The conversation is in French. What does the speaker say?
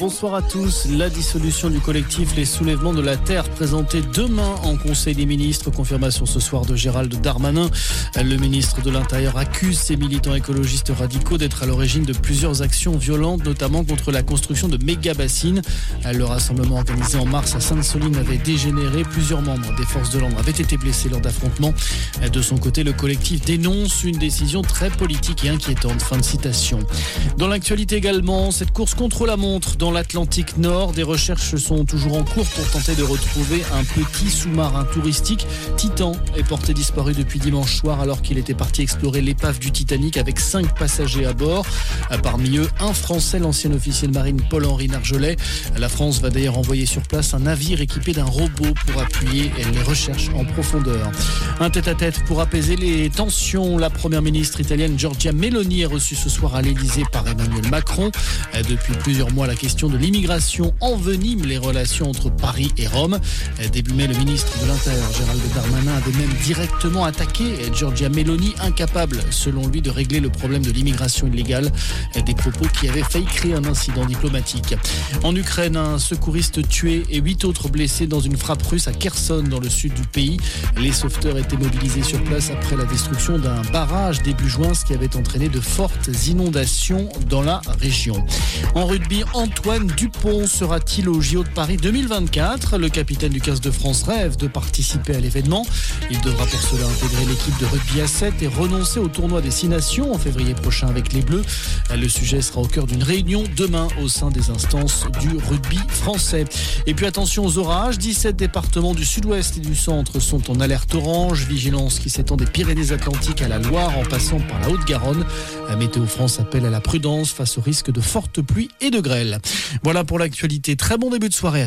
Bonsoir à tous. La dissolution du collectif Les Soulèvements de la Terre présentée demain en Conseil des ministres. Confirmation ce soir de Gérald Darmanin. Le ministre de l'Intérieur accuse ces militants écologistes radicaux d'être à l'origine de plusieurs actions violentes, notamment contre la construction de méga-bassines. Le rassemblement organisé en mars à Sainte-Soline avait dégénéré. Plusieurs membres des forces de l'ordre avaient été blessés lors d'affrontements. De son côté, le collectif dénonce une décision très politique et inquiétante. Fin de citation. Dans l'actualité également, cette course contre la montre dans l'Atlantique Nord. Des recherches sont toujours en cours pour tenter de retrouver un petit sous-marin touristique. Titan est porté disparu depuis dimanche soir alors qu'il était parti explorer l'épave du Titanic avec cinq passagers à bord. Parmi eux, un Français, l'ancien officier de marine Paul-Henri Nargelet. La France va d'ailleurs envoyer sur place un navire équipé d'un robot pour appuyer les recherches en profondeur. Un tête-à-tête pour apaiser les tensions. La première ministre italienne Giorgia Meloni est reçue ce soir à l'Elysée par Emmanuel Macron. Depuis plusieurs mois, la question de l'immigration envenime les relations entre Paris et Rome. Début mai, le ministre de l'Intérieur, Gérald Darmanin, avait même directement attaqué Giorgia Meloni, incapable, selon lui, de régler le problème de l'immigration illégale. Des propos qui avaient failli créer un incident diplomatique. En Ukraine, un secouriste tué et huit autres blessés dans une frappe russe à Kherson, dans le sud du pays. Les sauveteurs étaient mobilisés sur place après la destruction d'un barrage début juin, ce qui avait entraîné de fortes inondations dans la région. En rugby, Antoine Dupont sera-t-il au JO de Paris 2024 Le capitaine du 15 de France rêve de participer à l'événement. Il devra pour cela intégrer l'équipe de rugby à 7 et renoncer au tournoi des 6 nations en février prochain avec les Bleus. Le sujet sera au cœur d'une réunion demain au sein des instances du rugby français. Et puis attention aux orages, 17 départements du sud-ouest et du centre sont en alerte orange, vigilance qui s'étend des Pyrénées-Atlantiques à la Loire en passant par la Haute-Garonne. La Météo France appelle à la prudence face au de fortes pluies et de grêle. Voilà pour l'actualité. Très bon début de soirée.